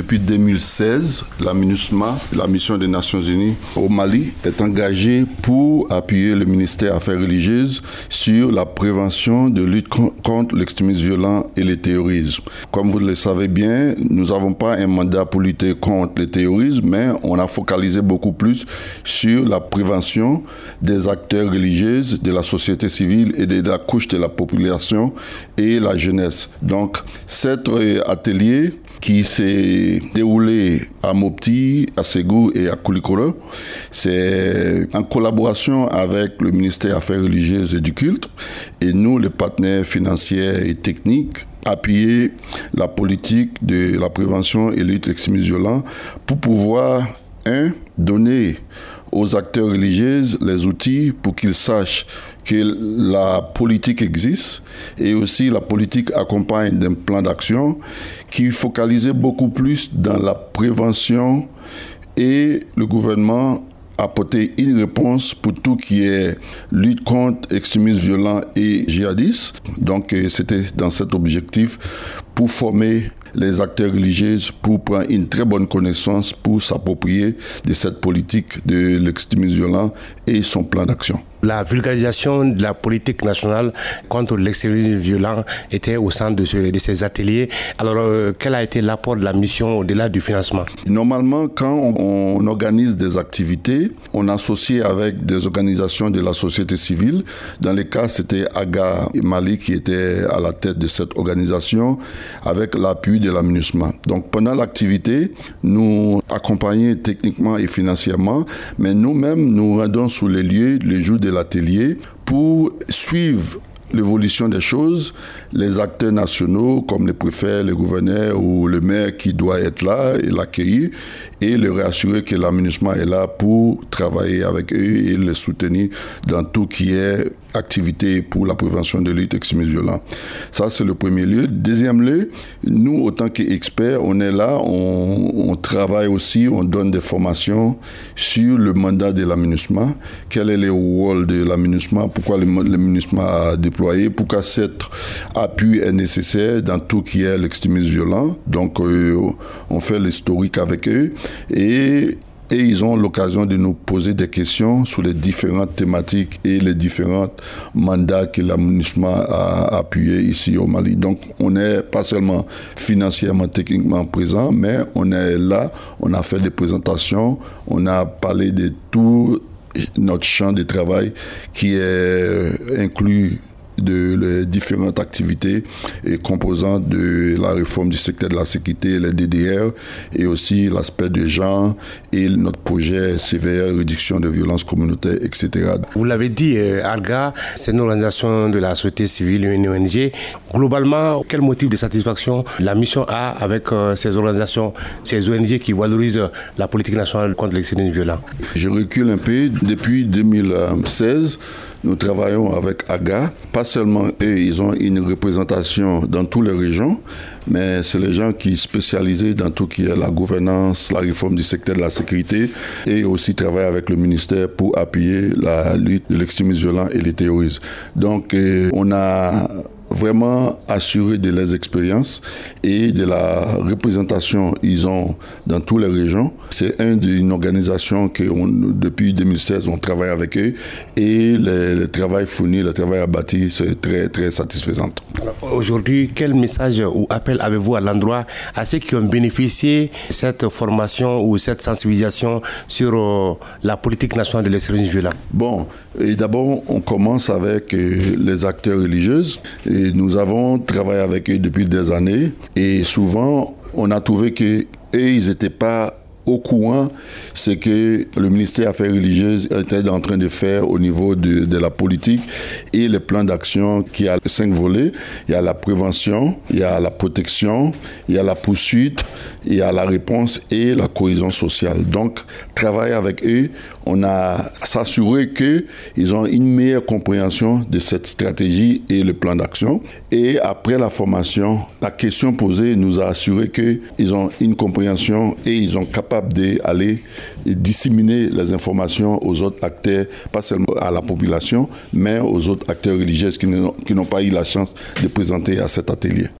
Depuis 2016, la MINUSMA, la mission des Nations Unies au Mali, est engagée pour appuyer le ministère Affaires religieuses sur la prévention de lutte contre l'extrémisme violent et le terrorisme. Comme vous le savez bien, nous n'avons pas un mandat pour lutter contre le terrorisme, mais on a focalisé beaucoup plus sur la prévention des acteurs religieux, de la société civile et de la couche de la population et la jeunesse. Donc, cet euh, atelier qui s'est déroulé à Mopti, à Ségou et à Koulikoro. C'est en collaboration avec le ministère des Affaires religieuses et du culte et nous, les partenaires financiers et techniques, appuyer la politique de la prévention et lutte l'extrémisme violent pour pouvoir, donner aux acteurs religieux les outils pour qu'ils sachent que la politique existe et aussi la politique accompagne d'un plan d'action qui focalisait beaucoup plus dans la prévention et le gouvernement apporter une réponse pour tout qui est lutte contre extrémisme violent et djihadiste. Donc euh, c'était dans cet objectif pour former les acteurs religieux pour prendre une très bonne connaissance pour s'approprier de cette politique de l'extrémisme violent et son plan d'action. La vulgarisation de la politique nationale contre l'extrémisme violent était au centre de, ces ateliers. Alors, euh, quel a été l'apport de la mission au-delà du financement? Normalement, quand on, organise des activités, on associe avec des organisations de la société civile. Dans les cas, c'était Aga Mali qui était à la tête de cette organisation avec l'appui de la Donc pendant l'activité, nous accompagnons techniquement et financièrement, mais nous-mêmes nous rendons sous les lieux les jours de l'atelier pour suivre l'évolution des choses, les acteurs nationaux comme les préfets, les gouverneurs ou le maire qui doit être là et l'accueillir et le rassurer que l'aménagement est là pour travailler avec eux et les soutenir dans tout qui est activité pour la prévention de lutte violent. Ça, c'est le premier lieu. Deuxième lieu, nous, autant qu'experts, on est là, on, travaille aussi, on donne des formations sur le mandat de l'aménagement, quel est le rôle de l'aménagement, pourquoi l'aménagement a déployé, pourquoi cet appui est nécessaire dans tout qui est l'extrémisme violent. Donc, euh, on fait l'historique avec eux et et ils ont l'occasion de nous poser des questions sur les différentes thématiques et les différents mandats que l'aménagement a appuyé ici au Mali. Donc, on n'est pas seulement financièrement, techniquement présent, mais on est là, on a fait des présentations, on a parlé de tout notre champ de travail qui est inclus de les différentes activités et composantes de la réforme du secteur de la sécurité, les DDR, et aussi l'aspect des gens et notre projet CVR, réduction de violences communautaires, etc. Vous l'avez dit, euh, ARGA, c'est une organisation de la société civile, une ONG. Globalement, quel motif de satisfaction la mission a avec euh, ces organisations, ces ONG qui valorisent la politique nationale contre l'extrémisme violent? Je recule un peu. Depuis 2016, nous travaillons avec AGA. Pas seulement eux, ils ont une représentation dans toutes les régions, mais c'est les gens qui sont spécialisés dans tout qui est la gouvernance, la réforme du secteur de la sécurité et aussi travaillent avec le ministère pour appuyer la lutte de l'extrémisme violent et les terroristes. Donc, euh, on a vraiment assuré de leurs expériences et de la représentation qu'ils ont dans toutes les régions. C'est une organisation que depuis 2016, on travaille avec eux et le, travail fourni, le travail abattu, c'est très, très satisfaisant. Aujourd'hui, quel message ou appel avez-vous à l'endroit à ceux qui ont bénéficié de cette formation ou cette sensibilisation sur euh, la politique nationale de l'extrémisme violent? Bon, et d'abord, on commence avec euh, les acteurs religieux. Et nous avons travaillé avec eux depuis des années. Et souvent, on a trouvé que ils n'étaient pas au courant ce que le ministère des Affaires religieuses était en train de faire au niveau de, la politique et le plan d'action qui a cinq volets. Il y a la prévention, il y a la protection, il y a la poursuite, il y a la réponse et la cohésion sociale. Donc, travailler avec eux, on a s'assuré qu'ils ont une meilleure compréhension de cette stratégie et le plan d'action. Et après la formation, la question posée nous a assuré qu'ils ont une compréhension et ils sont d'aller disséminer les informations aux autres acteurs, pas seulement à la population, mais aux autres acteurs religieux qui n'ont pas eu la chance de présenter à cet atelier.